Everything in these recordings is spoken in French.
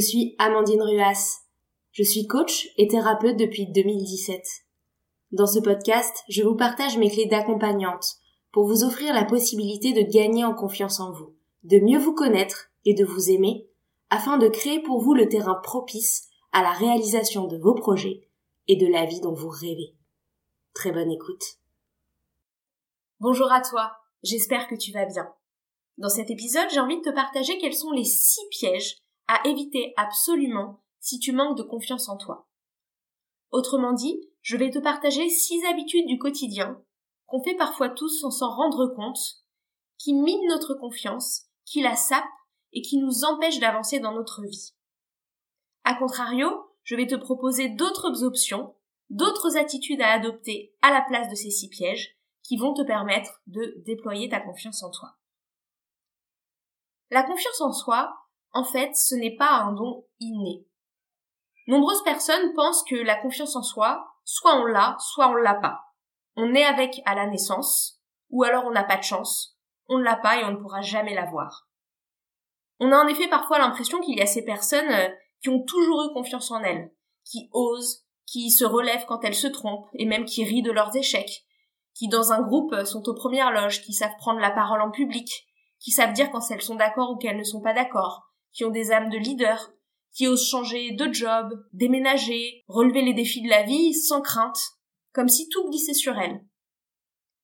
suis Amandine Ruas. Je suis coach et thérapeute depuis 2017. Dans ce podcast, je vous partage mes clés d'accompagnante pour vous offrir la possibilité de gagner en confiance en vous, de mieux vous connaître et de vous aimer, afin de créer pour vous le terrain propice à la réalisation de vos projets et de la vie dont vous rêvez. Très bonne écoute. Bonjour à toi, j'espère que tu vas bien. Dans cet épisode, j'ai envie de te partager quels sont les six pièges à éviter absolument si tu manques de confiance en toi. Autrement dit, je vais te partager six habitudes du quotidien qu'on fait parfois tous sans s'en rendre compte, qui minent notre confiance, qui la sapent et qui nous empêchent d'avancer dans notre vie. A contrario, je vais te proposer d'autres options, d'autres attitudes à adopter à la place de ces six pièges qui vont te permettre de déployer ta confiance en toi. La confiance en soi, en fait, ce n'est pas un don inné. Nombreuses personnes pensent que la confiance en soi, soit on l'a, soit on l'a pas. On est avec à la naissance, ou alors on n'a pas de chance, on ne l'a pas et on ne pourra jamais l'avoir. On a en effet parfois l'impression qu'il y a ces personnes euh, qui ont toujours eu confiance en elles, qui osent, qui se relèvent quand elles se trompent, et même qui rient de leurs échecs, qui dans un groupe sont aux premières loges, qui savent prendre la parole en public, qui savent dire quand elles sont d'accord ou qu'elles ne sont pas d'accord, qui ont des âmes de leader, qui osent changer de job, déménager, relever les défis de la vie sans crainte, comme si tout glissait sur elles.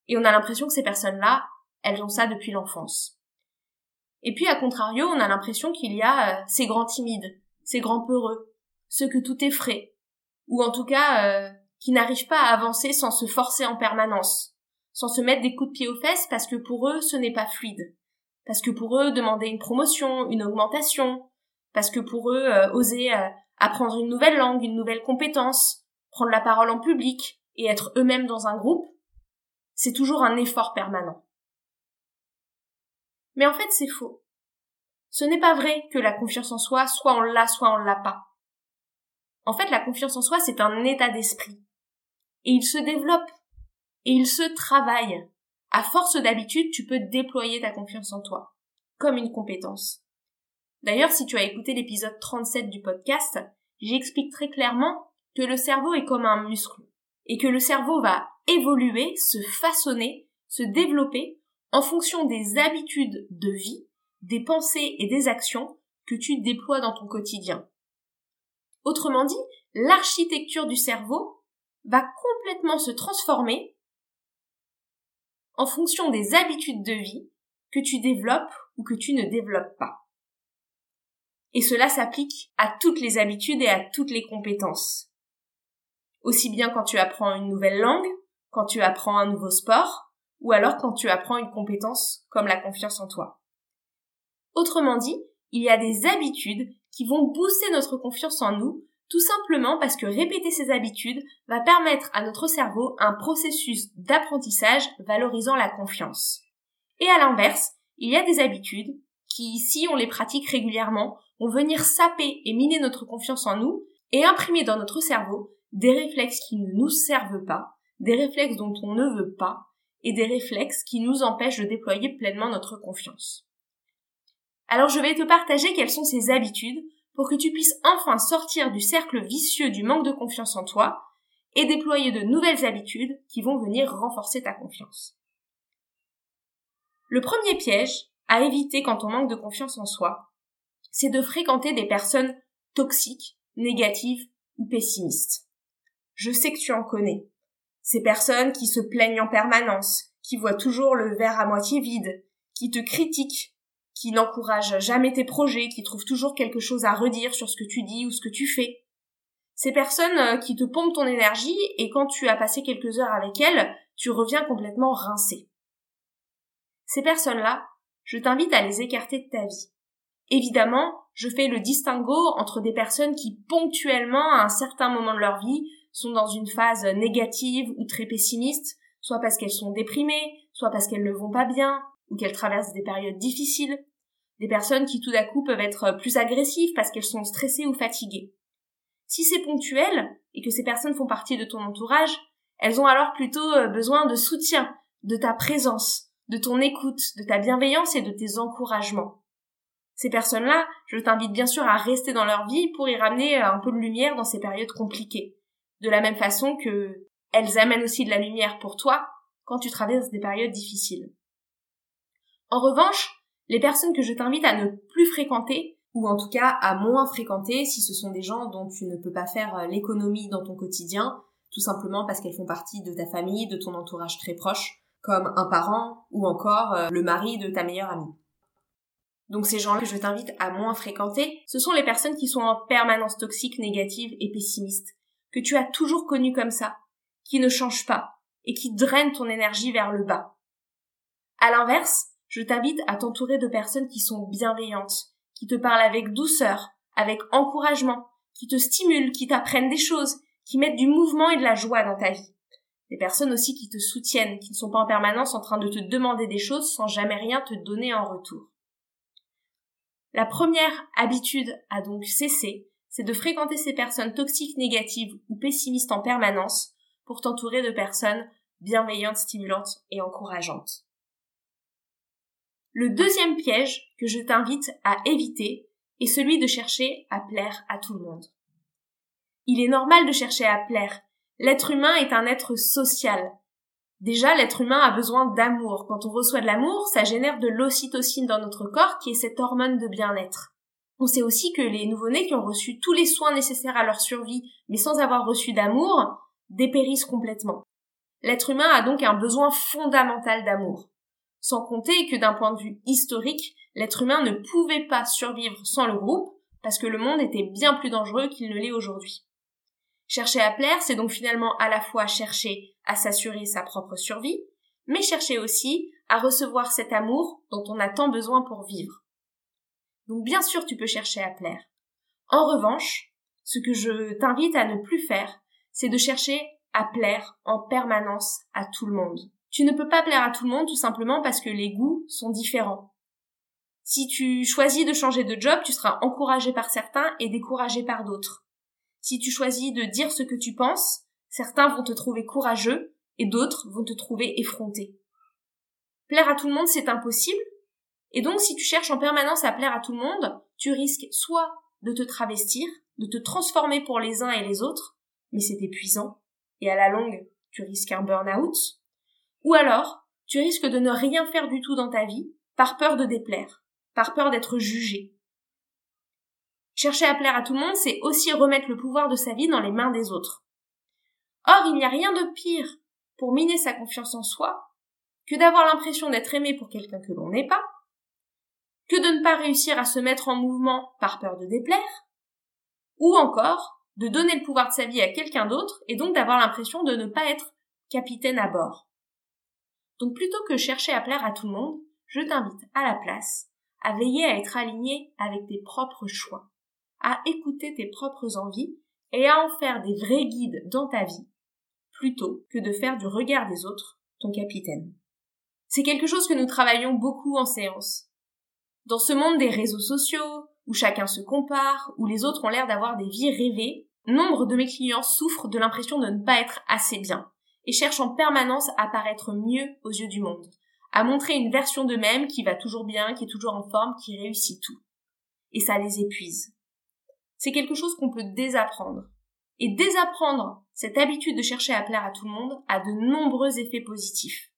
Et on a l'impression que ces personnes-là, elles ont ça depuis l'enfance. Et puis, à contrario, on a l'impression qu'il y a euh, ces grands timides, ces grands peureux, ceux que tout est frais, ou en tout cas, euh, qui n'arrivent pas à avancer sans se forcer en permanence, sans se mettre des coups de pied aux fesses parce que pour eux, ce n'est pas fluide, parce que pour eux, demander une promotion, une augmentation, parce que pour eux, euh, oser euh, apprendre une nouvelle langue, une nouvelle compétence, prendre la parole en public et être eux-mêmes dans un groupe, c'est toujours un effort permanent. Mais en fait, c'est faux. Ce n'est pas vrai que la confiance en soi, soit on l'a, soit on l'a pas. En fait, la confiance en soi, c'est un état d'esprit. Et il se développe. Et il se travaille à force d'habitude, tu peux déployer ta confiance en toi, comme une compétence. D'ailleurs, si tu as écouté l'épisode 37 du podcast, j'explique très clairement que le cerveau est comme un muscle, et que le cerveau va évoluer, se façonner, se développer en fonction des habitudes de vie, des pensées et des actions que tu déploies dans ton quotidien. Autrement dit, l'architecture du cerveau va complètement se transformer en fonction des habitudes de vie que tu développes ou que tu ne développes pas. Et cela s'applique à toutes les habitudes et à toutes les compétences. Aussi bien quand tu apprends une nouvelle langue, quand tu apprends un nouveau sport, ou alors quand tu apprends une compétence comme la confiance en toi. Autrement dit, il y a des habitudes qui vont booster notre confiance en nous tout simplement parce que répéter ces habitudes va permettre à notre cerveau un processus d'apprentissage valorisant la confiance. Et à l'inverse, il y a des habitudes qui, si on les pratique régulièrement, vont venir saper et miner notre confiance en nous et imprimer dans notre cerveau des réflexes qui ne nous servent pas, des réflexes dont on ne veut pas, et des réflexes qui nous empêchent de déployer pleinement notre confiance. Alors je vais te partager quelles sont ces habitudes pour que tu puisses enfin sortir du cercle vicieux du manque de confiance en toi et déployer de nouvelles habitudes qui vont venir renforcer ta confiance. Le premier piège à éviter quand on manque de confiance en soi, c'est de fréquenter des personnes toxiques, négatives ou pessimistes. Je sais que tu en connais. Ces personnes qui se plaignent en permanence, qui voient toujours le verre à moitié vide, qui te critiquent qui n'encourage jamais tes projets, qui trouve toujours quelque chose à redire sur ce que tu dis ou ce que tu fais. Ces personnes euh, qui te pompent ton énergie et quand tu as passé quelques heures avec elles, tu reviens complètement rincé. Ces personnes-là, je t'invite à les écarter de ta vie. Évidemment, je fais le distinguo entre des personnes qui ponctuellement, à un certain moment de leur vie, sont dans une phase négative ou très pessimiste, soit parce qu'elles sont déprimées, soit parce qu'elles ne vont pas bien, ou qu'elles traversent des périodes difficiles, des personnes qui tout d'un coup peuvent être plus agressives parce qu'elles sont stressées ou fatiguées. Si c'est ponctuel et que ces personnes font partie de ton entourage, elles ont alors plutôt euh, besoin de soutien, de ta présence, de ton écoute, de ta bienveillance et de tes encouragements. Ces personnes-là, je t'invite bien sûr à rester dans leur vie pour y ramener un peu de lumière dans ces périodes compliquées. De la même façon que elles amènent aussi de la lumière pour toi quand tu traverses des périodes difficiles. En revanche, les personnes que je t'invite à ne plus fréquenter, ou en tout cas à moins fréquenter si ce sont des gens dont tu ne peux pas faire euh, l'économie dans ton quotidien, tout simplement parce qu'elles font partie de ta famille, de ton entourage très proche, comme un parent ou encore euh, le mari de ta meilleure amie. Donc ces gens que je t'invite à moins fréquenter, ce sont les personnes qui sont en permanence toxiques, négatives et pessimistes, que tu as toujours connues comme ça, qui ne changent pas et qui drainent ton énergie vers le bas. À l'inverse, je t'invite à t'entourer de personnes qui sont bienveillantes, qui te parlent avec douceur, avec encouragement, qui te stimulent, qui t'apprennent des choses, qui mettent du mouvement et de la joie dans ta vie. Des personnes aussi qui te soutiennent, qui ne sont pas en permanence en train de te demander des choses sans jamais rien te donner en retour. La première habitude à donc cesser, c'est de fréquenter ces personnes toxiques, négatives ou pessimistes en permanence pour t'entourer de personnes bienveillantes, stimulantes et encourageantes. Le deuxième piège que je t'invite à éviter est celui de chercher à plaire à tout le monde. Il est normal de chercher à plaire. L'être humain est un être social. Déjà, l'être humain a besoin d'amour. Quand on reçoit de l'amour, ça génère de l'ocytocine dans notre corps qui est cette hormone de bien-être. On sait aussi que les nouveau-nés qui ont reçu tous les soins nécessaires à leur survie, mais sans avoir reçu d'amour, dépérissent complètement. L'être humain a donc un besoin fondamental d'amour sans compter que d'un point de vue historique, l'être humain ne pouvait pas survivre sans le groupe, parce que le monde était bien plus dangereux qu'il ne l'est aujourd'hui. Chercher à plaire, c'est donc finalement à la fois chercher à s'assurer sa propre survie, mais chercher aussi à recevoir cet amour dont on a tant besoin pour vivre. Donc bien sûr tu peux chercher à plaire. En revanche, ce que je t'invite à ne plus faire, c'est de chercher à plaire en permanence à tout le monde. Tu ne peux pas plaire à tout le monde tout simplement parce que les goûts sont différents. Si tu choisis de changer de job, tu seras encouragé par certains et découragé par d'autres. Si tu choisis de dire ce que tu penses, certains vont te trouver courageux et d'autres vont te trouver effronté. Plaire à tout le monde, c'est impossible. Et donc, si tu cherches en permanence à plaire à tout le monde, tu risques soit de te travestir, de te transformer pour les uns et les autres, mais c'est épuisant, et à la longue, tu risques un burn-out, ou alors, tu risques de ne rien faire du tout dans ta vie par peur de déplaire, par peur d'être jugé. Chercher à plaire à tout le monde, c'est aussi remettre le pouvoir de sa vie dans les mains des autres. Or, il n'y a rien de pire pour miner sa confiance en soi que d'avoir l'impression d'être aimé pour quelqu'un que l'on n'est pas, que de ne pas réussir à se mettre en mouvement par peur de déplaire, ou encore de donner le pouvoir de sa vie à quelqu'un d'autre et donc d'avoir l'impression de ne pas être capitaine à bord. Donc plutôt que chercher à plaire à tout le monde, je t'invite à la place à veiller à être aligné avec tes propres choix, à écouter tes propres envies et à en faire des vrais guides dans ta vie, plutôt que de faire du regard des autres ton capitaine. C'est quelque chose que nous travaillons beaucoup en séance. Dans ce monde des réseaux sociaux, où chacun se compare, où les autres ont l'air d'avoir des vies rêvées, nombre de mes clients souffrent de l'impression de ne pas être assez bien, et cherchent en permanence à paraître mieux aux yeux du monde, à montrer une version d'eux-mêmes qui va toujours bien, qui est toujours en forme, qui réussit tout. Et ça les épuise. C'est quelque chose qu'on peut désapprendre. Et désapprendre cette habitude de chercher à plaire à tout le monde a de nombreux effets positifs.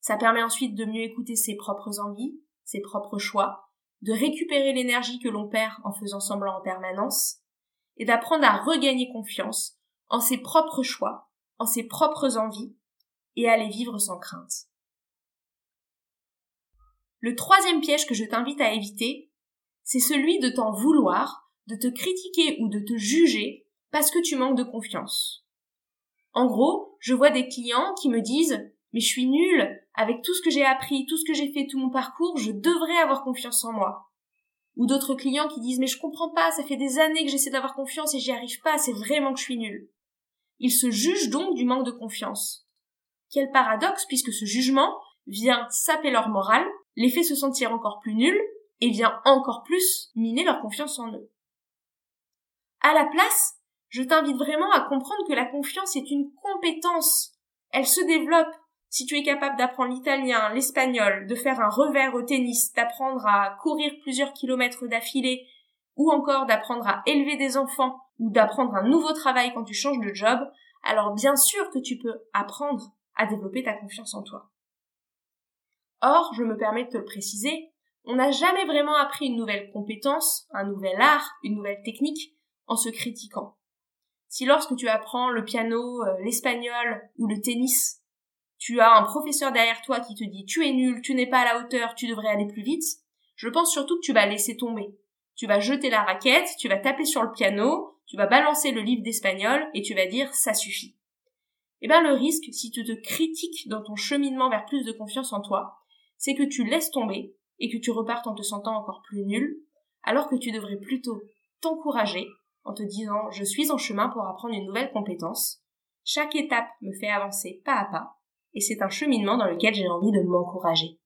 Ça permet ensuite de mieux écouter ses propres envies, ses propres choix, de récupérer l'énergie que l'on perd en faisant semblant en permanence, et d'apprendre à regagner confiance en ses propres choix en ses propres envies et à les vivre sans crainte. Le troisième piège que je t'invite à éviter, c'est celui de t'en vouloir, de te critiquer ou de te juger parce que tu manques de confiance. En gros, je vois des clients qui me disent mais je suis nulle, avec tout ce que j'ai appris, tout ce que j'ai fait, tout mon parcours, je devrais avoir confiance en moi. Ou d'autres clients qui disent mais je comprends pas, ça fait des années que j'essaie d'avoir confiance et j'y arrive pas, c'est vraiment que je suis nulle. Ils se jugent donc du manque de confiance. Quel paradoxe puisque ce jugement vient saper leur morale, les fait se sentir encore plus nuls et vient encore plus miner leur confiance en eux. À la place, je t'invite vraiment à comprendre que la confiance est une compétence. Elle se développe. si tu es capable d'apprendre l'italien, l'espagnol, de faire un revers au tennis, d'apprendre à courir plusieurs kilomètres d'affilée, ou encore d'apprendre à élever des enfants, ou d'apprendre un nouveau travail quand tu changes de job, alors bien sûr que tu peux apprendre à développer ta confiance en toi. Or, je me permets de te le préciser, on n'a jamais vraiment appris une nouvelle compétence, un nouvel art, une nouvelle technique en se critiquant. Si lorsque tu apprends le piano, euh, l'espagnol ou le tennis, tu as un professeur derrière toi qui te dit tu es nul, tu n'es pas à la hauteur, tu devrais aller plus vite, je pense surtout que tu vas laisser tomber. Tu vas jeter la raquette, tu vas taper sur le piano, tu vas balancer le livre d'espagnol et tu vas dire ça suffit. Eh bien le risque, si tu te critiques dans ton cheminement vers plus de confiance en toi, c'est que tu laisses tomber et que tu repartes en te sentant encore plus nul, alors que tu devrais plutôt t'encourager en te disant je suis en chemin pour apprendre une nouvelle compétence. Chaque étape me fait avancer pas à pas, et c'est un cheminement dans lequel j'ai envie de m'encourager.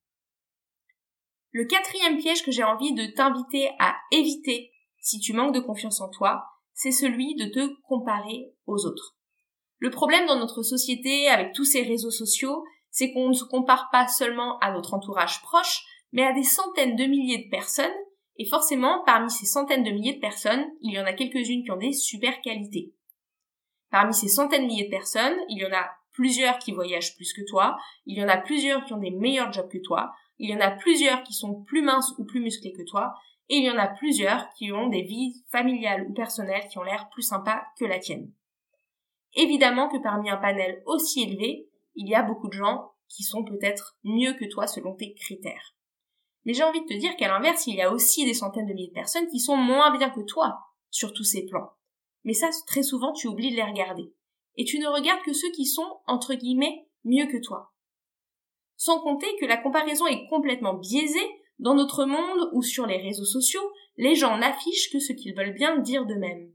Le quatrième piège que j'ai envie de t'inviter à éviter si tu manques de confiance en toi, c'est celui de te comparer aux autres. Le problème dans notre société avec tous ces réseaux sociaux, c'est qu'on ne se compare pas seulement à notre entourage proche, mais à des centaines de milliers de personnes, et forcément, parmi ces centaines de milliers de personnes, il y en a quelques-unes qui ont des super qualités. Parmi ces centaines de milliers de personnes, il y en a plusieurs qui voyagent plus que toi, il y en a plusieurs qui ont des meilleurs jobs que toi, il y en a plusieurs qui sont plus minces ou plus musclés que toi, et il y en a plusieurs qui ont des vies familiales ou personnelles qui ont l'air plus sympas que la tienne. Évidemment que parmi un panel aussi élevé, il y a beaucoup de gens qui sont peut-être mieux que toi selon tes critères. Mais j'ai envie de te dire qu'à l'inverse, il y a aussi des centaines de milliers de personnes qui sont moins bien que toi sur tous ces plans. Mais ça, très souvent, tu oublies de les regarder. Et tu ne regardes que ceux qui sont, entre guillemets, mieux que toi. Sans compter que la comparaison est complètement biaisée dans notre monde où sur les réseaux sociaux, les gens n'affichent que ce qu'ils veulent bien dire d'eux-mêmes.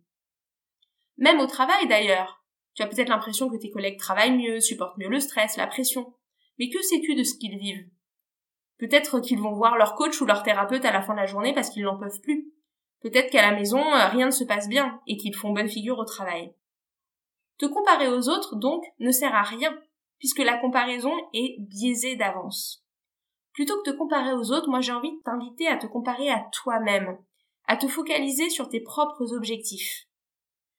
Même au travail d'ailleurs. Tu as peut-être l'impression que tes collègues travaillent mieux, supportent mieux le stress, la pression. Mais que sais-tu de ce qu'ils vivent? Peut-être qu'ils vont voir leur coach ou leur thérapeute à la fin de la journée parce qu'ils n'en peuvent plus. Peut-être qu'à la maison, euh, rien ne se passe bien et qu'ils font bonne figure au travail. Te comparer aux autres, donc, ne sert à rien, puisque la comparaison est biaisée d'avance. Plutôt que de te comparer aux autres, moi j'ai envie de t'inviter à te comparer à toi-même, à te focaliser sur tes propres objectifs.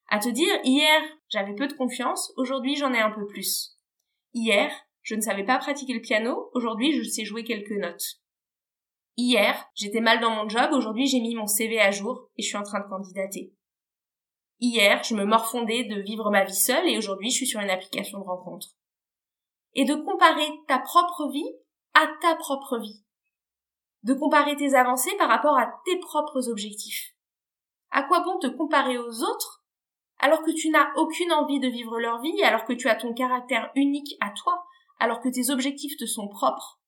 À te dire, hier, j'avais peu de confiance, aujourd'hui j'en ai un peu plus. Hier, je ne savais pas pratiquer le piano, aujourd'hui je sais jouer quelques notes. Hier, j'étais mal dans mon job, aujourd'hui j'ai mis mon CV à jour et je suis en train de candidater. Hier, je me morfondais de vivre ma vie seule et aujourd'hui je suis sur une application de rencontre. Et de comparer ta propre vie à ta propre vie. De comparer tes avancées par rapport à tes propres objectifs. À quoi bon te comparer aux autres alors que tu n'as aucune envie de vivre leur vie, alors que tu as ton caractère unique à toi, alors que tes objectifs te sont propres?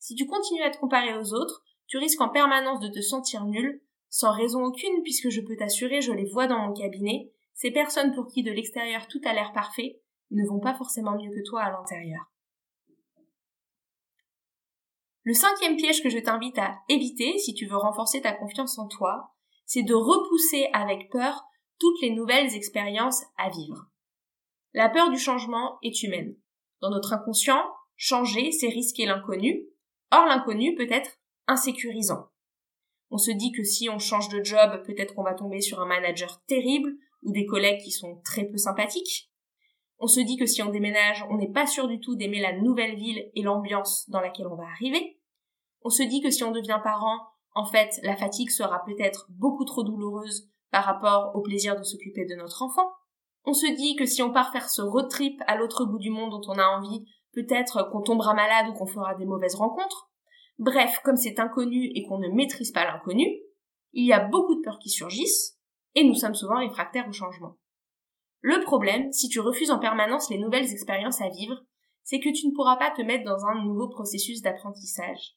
Si tu continues à te comparer aux autres, tu risques en permanence de te sentir nul, sans raison aucune puisque je peux t'assurer, je les vois dans mon cabinet, ces personnes pour qui de l'extérieur tout a l'air parfait ne vont pas forcément mieux que toi à l'intérieur. Le cinquième piège que je t'invite à éviter si tu veux renforcer ta confiance en toi, c'est de repousser avec peur toutes les nouvelles expériences à vivre. La peur du changement est humaine. Dans notre inconscient, changer, c'est risquer l'inconnu. Or, l'inconnu peut être insécurisant. On se dit que si on change de job, peut-être qu'on va tomber sur un manager terrible ou des collègues qui sont très peu sympathiques. On se dit que si on déménage, on n'est pas sûr du tout d'aimer la nouvelle ville et l'ambiance dans laquelle on va arriver. On se dit que si on devient parent, en fait, la fatigue sera peut-être beaucoup trop douloureuse par rapport au plaisir de s'occuper de notre enfant. On se dit que si on part faire ce road trip à l'autre bout du monde dont on a envie, peut-être qu'on tombera malade ou qu'on fera des mauvaises rencontres. Bref, comme c'est inconnu et qu'on ne maîtrise pas l'inconnu, il y a beaucoup de peurs qui surgissent, et nous sommes souvent réfractaires au changement. Le problème, si tu refuses en permanence les nouvelles expériences à vivre, c'est que tu ne pourras pas te mettre dans un nouveau processus d'apprentissage.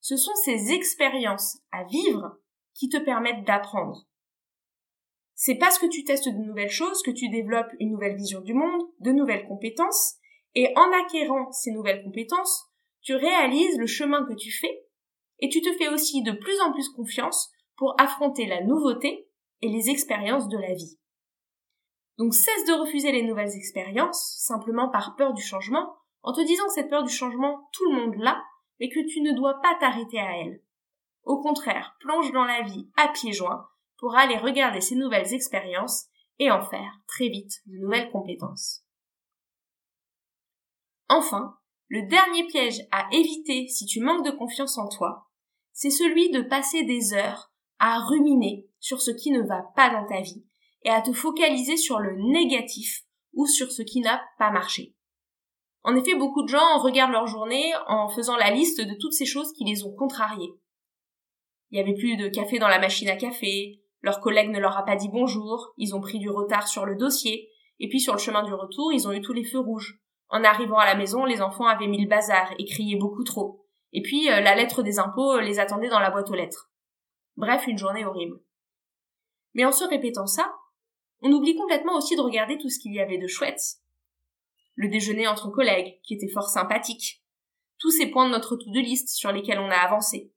Ce sont ces expériences à vivre qui te permettent d'apprendre. C'est parce que tu testes de nouvelles choses que tu développes une nouvelle vision du monde, de nouvelles compétences, et en acquérant ces nouvelles compétences, tu réalises le chemin que tu fais, et tu te fais aussi de plus en plus confiance pour affronter la nouveauté et les expériences de la vie. Donc cesse de refuser les nouvelles expériences, simplement par peur du changement, en te disant que cette peur du changement, tout le monde l'a, mais que tu ne dois pas t'arrêter à elle. Au contraire, plonge dans la vie à pieds joints pour aller regarder ces nouvelles expériences et en faire très vite de nouvelles compétences. Enfin, le dernier piège à éviter si tu manques de confiance en toi, c'est celui de passer des heures à ruminer sur ce qui ne va pas dans ta vie et à te focaliser sur le négatif ou sur ce qui n'a pas marché. En effet, beaucoup de gens regardent leur journée en faisant la liste de toutes ces choses qui les ont contrariées. Il n'y avait plus de café dans la machine à café, leur collègue ne leur a pas dit bonjour, ils ont pris du retard sur le dossier, et puis sur le chemin du retour, ils ont eu tous les feux rouges. En arrivant à la maison, les enfants avaient mis le bazar et criaient beaucoup trop. Et puis euh, la lettre des impôts les attendait dans la boîte aux lettres. Bref, une journée horrible. Mais en se répétant ça, on oublie complètement aussi de regarder tout ce qu'il y avait de chouette. Le déjeuner entre collègues, qui était fort sympathique. Tous ces points de notre to-do list sur lesquels on a avancé.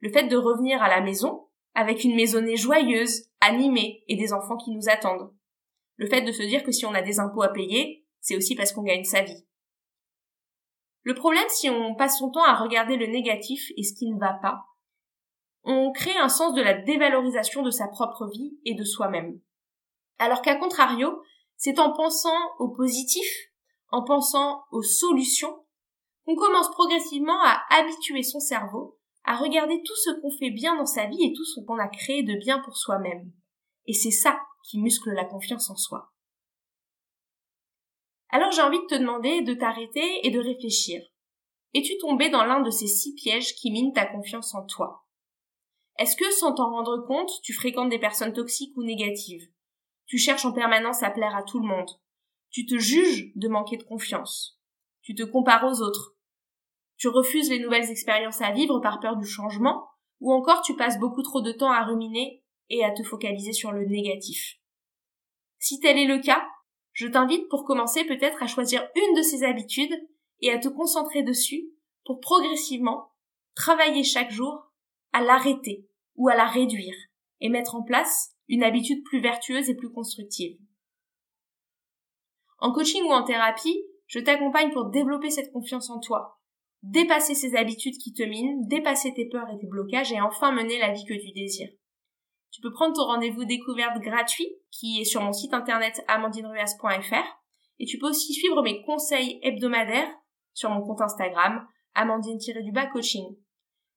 Le fait de revenir à la maison, avec une maisonnée joyeuse, animée et des enfants qui nous attendent. Le fait de se dire que si on a des impôts à payer, c'est aussi parce qu'on gagne sa vie. Le problème, si on passe son temps à regarder le négatif et ce qui ne va pas, on crée un sens de la dévalorisation de sa propre vie et de soi-même. Alors qu'à contrario, c'est en pensant au positif, en pensant aux solutions, qu'on commence progressivement à habituer son cerveau à regarder tout ce qu'on fait bien dans sa vie et tout ce qu'on a créé de bien pour soi-même. Et c'est ça qui muscle la confiance en soi. Alors j'ai envie de te demander de t'arrêter et de réfléchir. Es-tu tombé dans l'un de ces six pièges qui minent ta confiance en toi? Est-ce que, sans t'en rendre compte, tu fréquentes des personnes toxiques ou négatives? Tu cherches en permanence à plaire à tout le monde. Tu te juges de manquer de confiance. Tu te compares aux autres. Tu refuses les nouvelles expériences à vivre par peur du changement Ou encore tu passes beaucoup trop de temps à ruminer et à te focaliser sur le négatif. Si tel est le cas, je t'invite pour commencer peut-être à choisir une de ces habitudes et à te concentrer dessus pour progressivement travailler chaque jour à l'arrêter ou à la réduire et mettre en place une habitude plus vertueuse et plus constructive. En coaching ou en thérapie, je t'accompagne pour développer cette confiance en toi, dépasser ces habitudes qui te minent, dépasser tes peurs et tes blocages et enfin mener la vie que tu désires. Tu peux prendre ton rendez-vous découverte gratuit qui est sur mon site internet amandineruas.fr et tu peux aussi suivre mes conseils hebdomadaires sur mon compte Instagram amandine-du-bas coaching.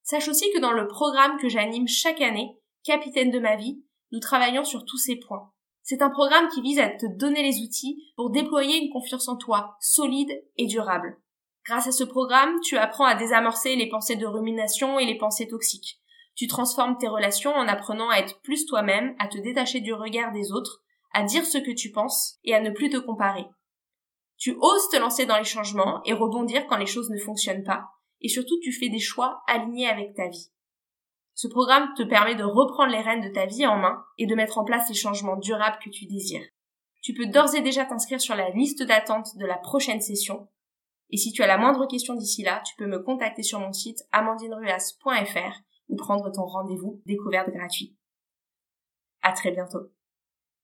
Sache aussi que dans le programme que j'anime chaque année, Capitaine de ma vie, nous travaillons sur tous ces points. C'est un programme qui vise à te donner les outils pour déployer une confiance en toi solide et durable. Grâce à ce programme, tu apprends à désamorcer les pensées de rumination et les pensées toxiques. Tu transformes tes relations en apprenant à être plus toi-même, à te détacher du regard des autres, à dire ce que tu penses et à ne plus te comparer. Tu oses te lancer dans les changements et rebondir quand les choses ne fonctionnent pas, et surtout tu fais des choix alignés avec ta vie. Ce programme te permet de reprendre les rênes de ta vie en main et de mettre en place les changements durables que tu désires. Tu peux d'ores et déjà t'inscrire sur la liste d'attente de la prochaine session. Et si tu as la moindre question d'ici là, tu peux me contacter sur mon site amandineruas.fr ou prendre ton rendez-vous découverte gratuit. À très bientôt.